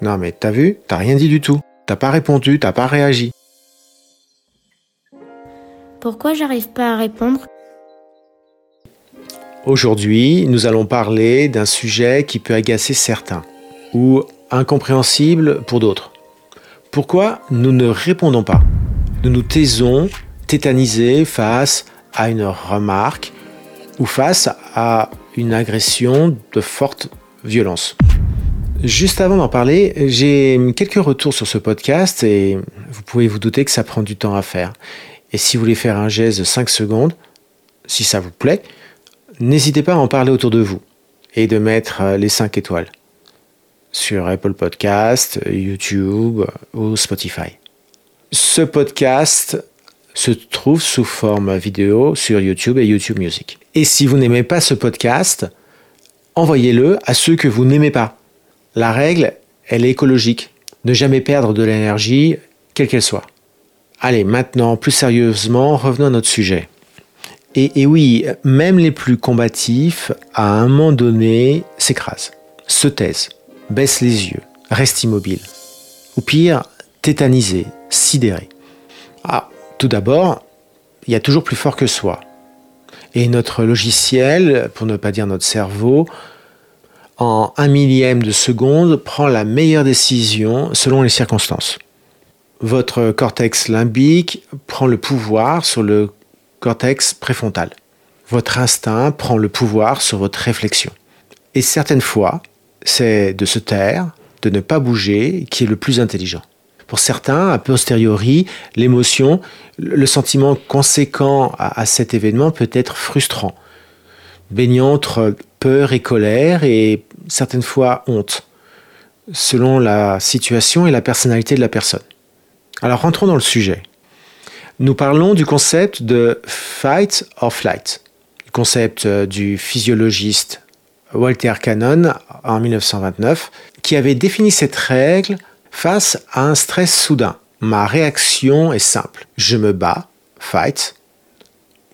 Non mais t'as vu T'as rien dit du tout. T'as pas répondu, t'as pas réagi. Pourquoi j'arrive pas à répondre? Aujourd'hui, nous allons parler d'un sujet qui peut agacer certains ou incompréhensible pour d'autres. Pourquoi nous ne répondons pas? Nous nous taisons, tétanisés face à une remarque ou face à une agression de forte violence. Juste avant d'en parler, j'ai quelques retours sur ce podcast et vous pouvez vous douter que ça prend du temps à faire. Et si vous voulez faire un geste de 5 secondes, si ça vous plaît, n'hésitez pas à en parler autour de vous et de mettre euh, les 5 étoiles sur Apple Podcast, YouTube ou Spotify. Ce podcast se trouve sous forme vidéo sur YouTube et YouTube Music. Et si vous n'aimez pas ce podcast, envoyez-le à ceux que vous n'aimez pas. La règle, elle est écologique. Ne jamais perdre de l'énergie, quelle qu'elle soit. Allez, maintenant, plus sérieusement, revenons à notre sujet. Et, oui, même les plus combatifs, à un moment donné, s'écrasent, se taisent, baissent les yeux, restent immobiles. Ou pire, tétanisés, sidérés. Ah, tout d'abord, il y a toujours plus fort que soi. Et notre logiciel, pour ne pas dire notre cerveau, en un millième de seconde, prend la meilleure décision selon les circonstances. Votre cortex limbique prend le pouvoir sur le cortex préfrontal. Votre instinct prend le pouvoir sur votre réflexion. Et certaines fois, c'est de se taire, de ne pas bouger, qui est le plus intelligent. Pour certains, a posteriori, l'émotion, le sentiment conséquent à, cet événement peut être frustrant, baignant entre peur et colère et certaines fois honte, selon la situation et la personnalité de la personne. Alors rentrons dans le sujet. Nous parlons du concept de fight or flight, concept euh, du physiologiste Walter Cannon en 1929, qui avait défini cette règle face à un stress soudain. Ma réaction est simple. Je me bats, fight,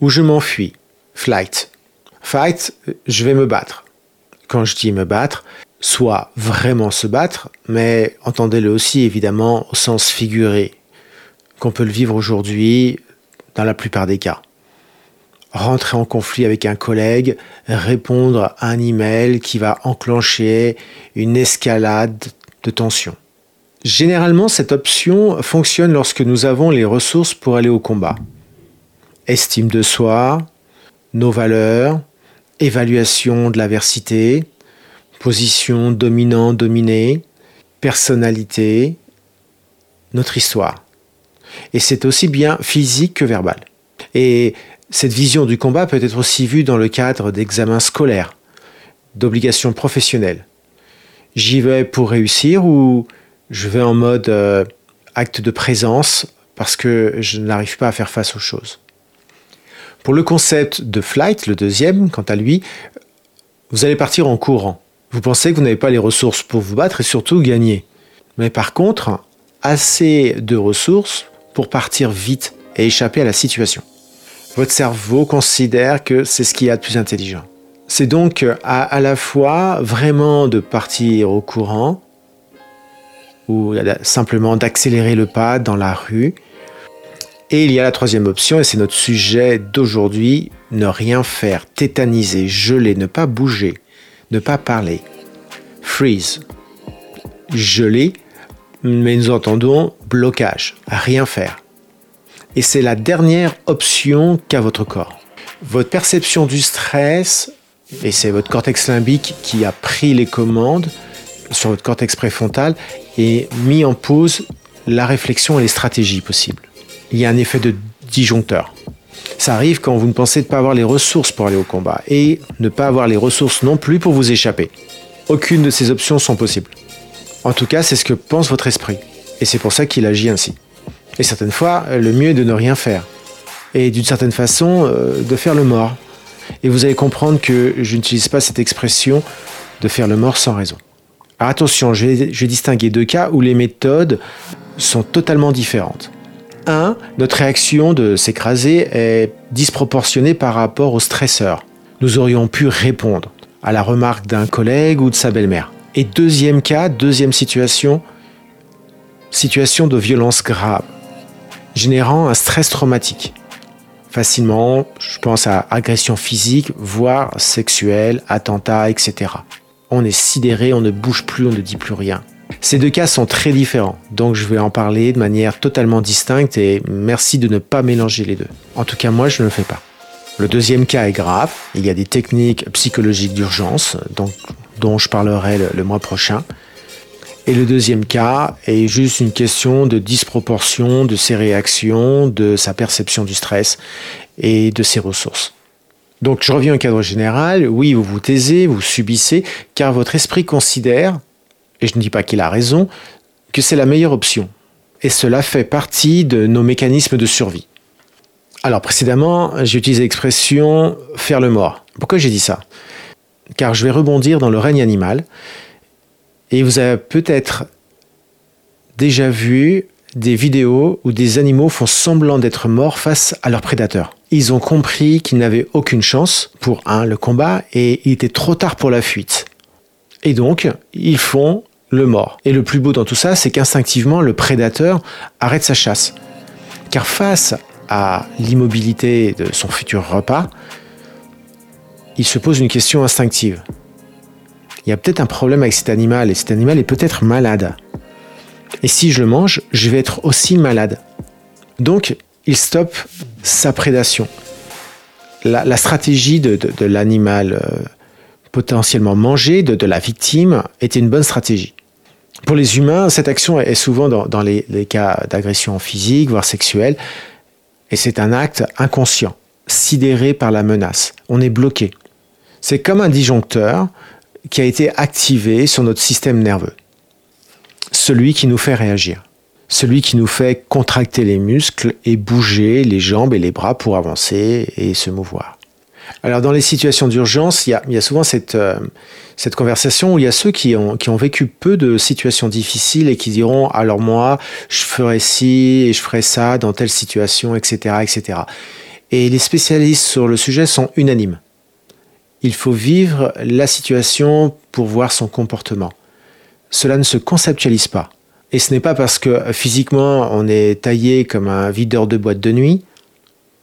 ou je m'enfuis, flight. Fight, je vais me battre. Quand je dis me battre, soit vraiment se battre, mais entendez-le aussi évidemment au sens figuré, qu'on peut le vivre aujourd'hui dans la plupart des cas. Rentrer en conflit avec un collègue, répondre à un email qui va enclencher une escalade de tension. Généralement, cette option fonctionne lorsque nous avons les ressources pour aller au combat. Estime de soi, nos valeurs, évaluation de l'aversité, position dominant-dominé, personnalité, notre histoire. Et c'est aussi bien physique que verbal. Et cette vision du combat peut être aussi vue dans le cadre d'examens scolaires, d'obligations professionnelles. J'y vais pour réussir ou je vais en mode euh, acte de présence parce que je n'arrive pas à faire face aux choses? Pour le concept de flight, le deuxième, quant à lui, vous allez partir en courant. Vous pensez que vous n'avez pas les ressources pour vous battre et surtout gagner. Mais par contre, assez de ressources pour partir vite et échapper à la situation. Votre cerveau considère que c'est ce qu'il y a de plus intelligent. C'est donc à, la fois vraiment de partir au courant ou simplement d'accélérer le pas dans la rue. Et il y a la troisième option, et c'est notre sujet d'aujourd'hui, ne rien faire, tétaniser, geler, ne pas bouger, ne pas parler. Freeze. Geler, mais nous entendons blocage, rien faire. Et c'est la dernière option qu'a votre corps. Votre perception du stress, et c'est votre cortex limbique qui a pris les commandes sur votre cortex préfrontal et mis en pause la réflexion et les stratégies possibles. Il y a un effet de disjoncteur. Ça arrive quand vous ne pensez pas avoir les ressources pour aller au combat et ne pas avoir les ressources non plus pour vous échapper. Aucune de ces options sont possibles. En tout cas, c'est ce que pense votre esprit. Et c'est pour ça qu'il agit ainsi. Et certaines fois, le mieux est de ne rien faire. Et d'une certaine façon, euh, de faire le mort. Et vous allez comprendre que je n'utilise pas cette expression de faire le mort sans raison. Alors attention, je vais, je vais distinguer deux cas où les méthodes sont totalement différentes. Un, notre réaction de s'écraser est disproportionnée par rapport au stresseur. Nous aurions pu répondre à la remarque d'un collègue ou de sa belle-mère. Et deuxième cas, deuxième situation, situation de violence grave, générant un stress traumatique. Facilement, je pense à agression physique, voire sexuelle, attentat, etc. On est sidéré, on ne bouge plus, on ne dit plus rien. Ces deux cas sont très différents, donc je vais en parler de manière totalement distincte et merci de ne pas mélanger les deux. En tout cas, moi, je ne le fais pas. Le deuxième cas est grave. Il y a des techniques psychologiques d'urgence dont je parlerai le, mois prochain. Et le deuxième cas est juste une question de disproportion de ses réactions, de sa perception du stress et de ses ressources. Donc je reviens au cadre général. Oui, vous vous taisez, vous subissez, car votre esprit considère, et je ne dis pas qu'il a raison, que c'est la meilleure option. Et cela fait partie de nos mécanismes de survie. Alors précédemment, j'ai utilisé l'expression faire le mort. Pourquoi j'ai dit ça? Car je vais rebondir dans le règne animal. Et vous avez peut-être déjà vu des vidéos où des animaux font semblant d'être morts face à leurs prédateurs. Ils ont compris qu'ils n'avaient aucune chance pour un le combat et il était trop tard pour la fuite. Et donc, ils font le mort. Et le plus beau dans tout ça, c'est qu'instinctivement, le prédateur arrête sa chasse. Car face à l'immobilité de son futur repas, il se pose une question instinctive. Il y a peut-être un problème avec cet animal et cet animal est peut-être malade. Et si je le mange, je vais être aussi malade. Donc, il stoppe sa prédation. La, stratégie de, l'animal euh, potentiellement mangé, de, la victime, était une bonne stratégie. Pour les humains, cette action est souvent dans, les, cas d'agression physique, voire sexuelle, et c'est un acte inconscient, sidéré par la menace. On est bloqué. C'est comme un disjoncteur qui a été activé sur notre système nerveux. Celui qui nous fait réagir. Celui qui nous fait contracter les muscles et bouger les jambes et les bras pour avancer et se mouvoir. Alors dans les situations d'urgence, il, y a, souvent cette, euh, cette conversation où il y a ceux qui ont, qui ont vécu peu de situations difficiles et qui diront alors moi je ferai ci et je ferai ça dans telle situation, etc., etc. Et les spécialistes sur le sujet sont unanimes. Il faut vivre la situation pour voir son comportement. Cela ne se conceptualise pas. Et ce n'est pas parce que physiquement on est taillé comme un videur de boîte de nuit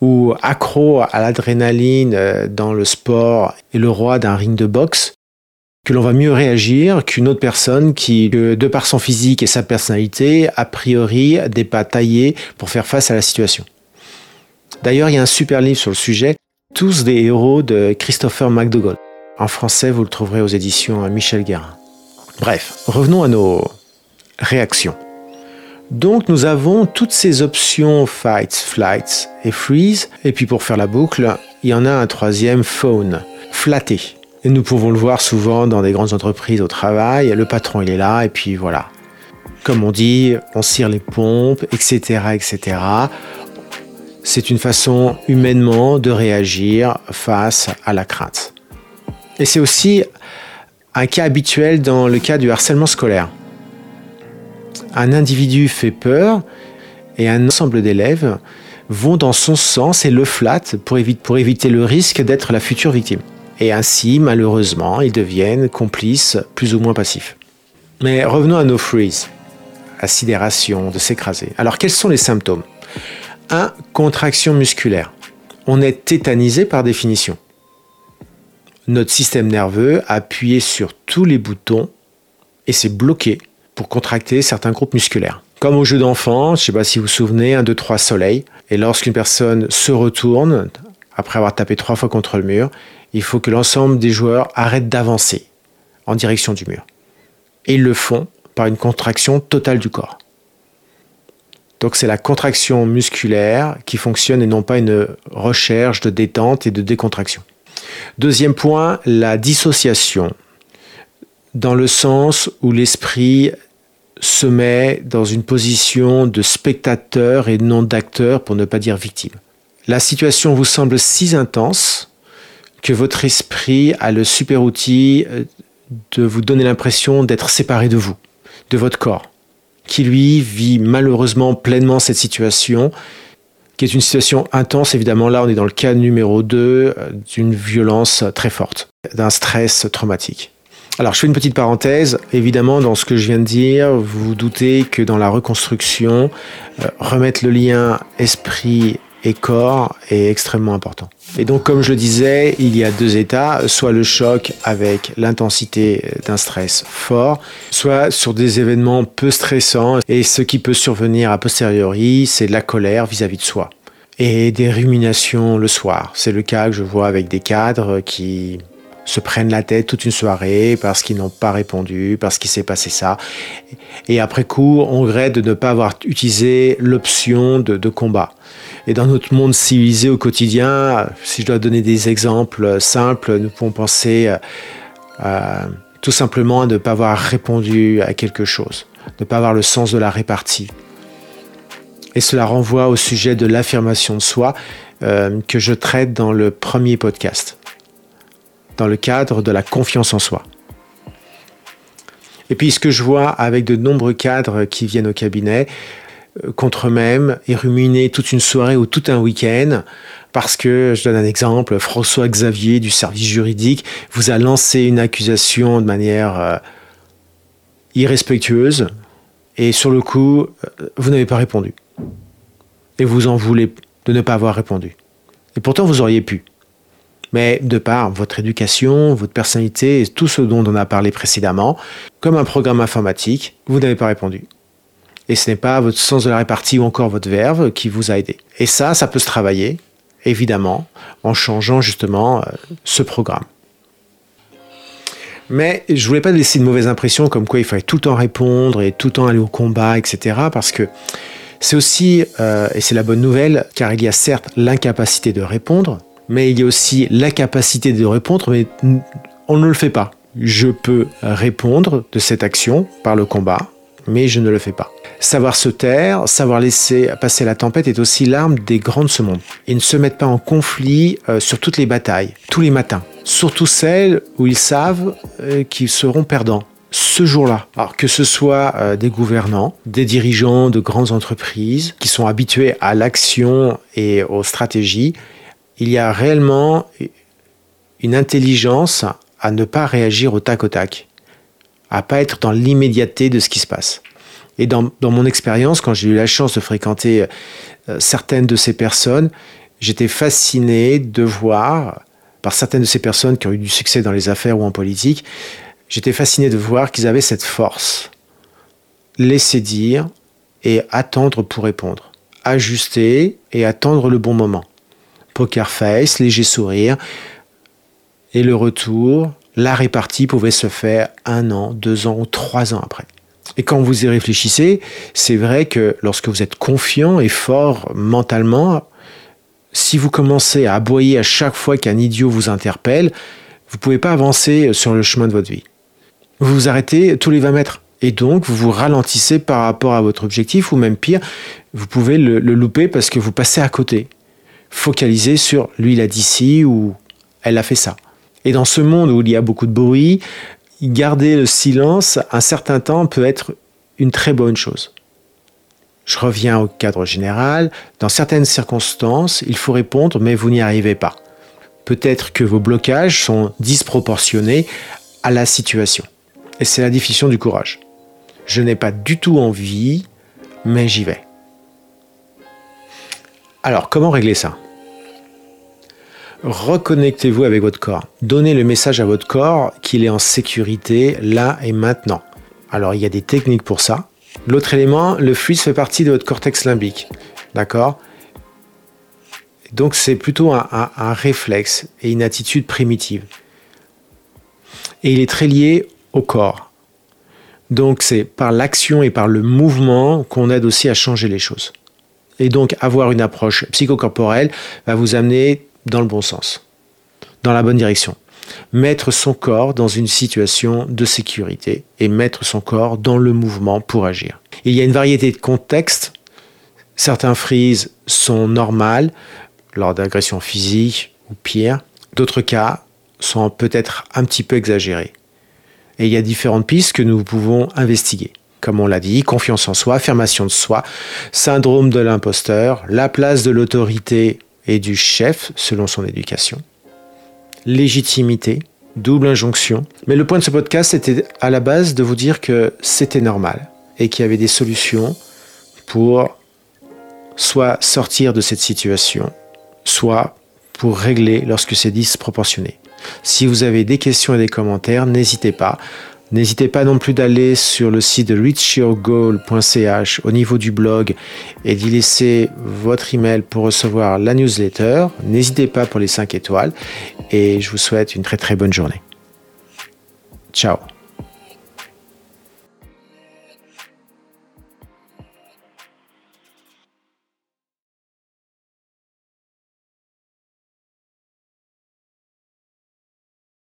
ou accro à l'adrénaline euh, dans le sport et le roi d'un ring de boxe, que l'on va mieux réagir qu'une autre personne qui, de par son physique et sa personnalité, a priori n'est pas taillée pour faire face à la situation. D'ailleurs, il y a un super livre sur le sujet, Tous des héros de Christopher McDougall. En français, vous le trouverez aux éditions Michel Guérin. Bref, revenons à nos réactions. Donc nous avons toutes ces options fight, flight et freeze. Et puis pour faire la boucle, il y en a un troisième phone, flatter. Et nous pouvons le voir souvent dans des grandes entreprises au travail. Le patron il est là et puis voilà. Comme on dit, on cire les pompes, etc., etc. C'est une façon humainement de réagir face à la crainte. Et c'est aussi un cas habituel dans le cas du harcèlement scolaire un individu fait peur et un ensemble d'élèves vont dans son sens et le flattent pour, éviter le risque d'être la future victime. Et ainsi, malheureusement, ils deviennent complices plus ou moins passifs. Mais revenons à nos freeze, à sidération, de s'écraser. Alors quels sont les symptômes? 1. Contraction musculaire. On est tétanisé par définition. Notre système nerveux a appuyé sur tous les boutons et c'est bloqué pour contracter certains groupes musculaires. Comme au jeu d'enfant, je ne sais pas si vous vous souvenez, 1, 2, 3 soleil. Et lorsqu'une personne se retourne, après avoir tapé trois fois contre le mur, il faut que l'ensemble des joueurs arrêtent d'avancer en direction du mur. Et ils le font par une contraction totale du corps. Donc c'est la contraction musculaire qui fonctionne et non pas une recherche de détente et de décontraction. Deuxième point, la dissociation, dans le sens où l'esprit se met dans une position de spectateur et non d'acteur, pour ne pas dire victime. La situation vous semble si intense que votre esprit a le super outil euh, de vous donner l'impression d'être séparé de vous, de votre corps, qui lui vit malheureusement pleinement cette situation, qui est une situation intense. Évidemment, là, on est dans le cas numéro 2 euh, d'une violence très forte, d'un stress traumatique. Alors je fais une petite parenthèse. Évidemment, dans ce que je viens de dire, vous vous doutez que dans la reconstruction, euh, remettre le lien esprit et corps est extrêmement important. Et donc, comme je le disais, il y a deux états, soit le choc avec l'intensité d'un stress fort, soit sur des événements peu stressants. Et ce qui peut survenir a posteriori, c'est de la colère vis-à-vis de soi. Et des ruminations le soir. C'est le cas que je vois avec des cadres qui se prennent la tête toute une soirée parce qu'ils n'ont pas répondu, parce qu'il s'est passé ça. Et après coup, on regrette de ne pas avoir utilisé l'option de, combat. Et dans notre monde civilisé au quotidien, si je dois donner des exemples simples, nous pouvons penser euh, tout simplement à ne pas avoir répondu à quelque chose, ne pas avoir le sens de la répartie. Et cela renvoie au sujet de l'affirmation de soi euh, que je traite dans le premier podcast dans le cadre de la confiance en soi. Et puis ce que je vois avec de nombreux cadres qui viennent au cabinet, euh, contre eux-mêmes et ruminer toute une soirée ou tout un week-end, parce que, je donne un exemple, François Xavier du service juridique vous a lancé une accusation de manière euh, irrespectueuse, et sur le coup, euh, vous n'avez pas répondu. Et vous en voulez de ne pas avoir répondu. Et pourtant, vous auriez pu. Mais de par votre éducation, votre personnalité et tout ce dont on a parlé précédemment, comme un programme informatique, vous n'avez pas répondu. Et ce n'est pas votre sens de la répartie ou encore votre verve qui vous a aidé. Et ça, ça peut se travailler, évidemment, en changeant justement euh, ce programme. Mais je voulais pas laisser une mauvaise impression comme quoi il fallait tout le temps répondre et tout le temps aller au combat, etc. Parce que c'est aussi, euh, et c'est la bonne nouvelle, car il y a certes l'incapacité de répondre, mais il y a aussi la capacité de répondre, mais on ne le fait pas. Je peux répondre de cette action par le combat, mais je ne le fais pas. Savoir se taire, savoir laisser passer la tempête est aussi l'arme des grands de ce monde. Ils ne se mettent pas en conflit euh, sur toutes les batailles, tous les matins. Surtout celles où ils savent euh, qu'ils seront perdants ce jour-là. Alors que ce soit euh, des gouvernants, des dirigeants de grandes entreprises qui sont habitués à l'action et aux stratégies, il y a réellement une intelligence à ne pas réagir au tac au tac, à pas être dans l'immédiateté de ce qui se passe. Et dans, mon expérience, quand j'ai eu la chance de fréquenter euh, certaines de ces personnes, j'étais fasciné de voir, par certaines de ces personnes qui ont eu du succès dans les affaires ou en politique, j'étais fasciné de voir qu'ils avaient cette force. Laisser dire et attendre pour répondre. Ajuster et attendre le bon moment poker face, léger sourire. Et le retour, la répartie pouvait se faire un an, deux ans ou trois ans après. Et quand vous y réfléchissez, c'est vrai que lorsque vous êtes confiant et fort mentalement, si vous commencez à aboyer à chaque fois qu'un idiot vous interpelle, vous ne pouvez pas avancer sur le chemin de votre vie. Vous vous arrêtez tous les 20 mètres. Et donc, vous vous ralentissez par rapport à votre objectif, ou même pire, vous pouvez le, le louper parce que vous passez à côté focaliser sur lui il a dit ci ou elle a fait ça. Et dans ce monde où il y a beaucoup de bruit, garder le silence un certain temps peut être une très bonne chose. Je reviens au cadre général. Dans certaines circonstances, il faut répondre, mais vous n'y arrivez pas. Peut-être que vos blocages sont disproportionnés à la situation. Et c'est la définition du courage. Je n'ai pas du tout envie, mais j'y vais. Alors, comment régler ça? Reconnectez-vous avec votre corps. Donnez le message à votre corps qu'il est en sécurité là et maintenant. Alors, il y a des techniques pour ça. L'autre élément, le fluide fait partie de votre cortex limbique. D'accord? Donc, c'est plutôt un, un réflexe et une attitude primitive. Et il est très lié au corps. Donc, c'est par l'action et par le mouvement qu'on aide aussi à changer les choses. Et donc avoir une approche psychocorporelle va vous amener dans le bon sens, dans la bonne direction. Mettre son corps dans une situation de sécurité et mettre son corps dans le mouvement pour agir. Il y a une variété de contextes. Certains frises sont normales lors d'agressions physiques ou pire. D'autres cas sont peut-être un petit peu exagérés. Et il y a différentes pistes que nous pouvons investiguer comme on l'a dit, confiance en soi, affirmation de soi, syndrome de l'imposteur, la place de l'autorité et du chef selon son éducation, légitimité, double injonction. Mais le point de ce podcast était à la base de vous dire que c'était normal et qu'il y avait des solutions pour soit sortir de cette situation, soit pour régler lorsque c'est disproportionné. Si vous avez des questions et des commentaires, n'hésitez pas. N'hésitez pas non plus d'aller sur le site reachyourgoal.ch au niveau du blog et d'y laisser votre email pour recevoir la newsletter. N'hésitez pas pour les 5 étoiles et je vous souhaite une très très bonne journée. Ciao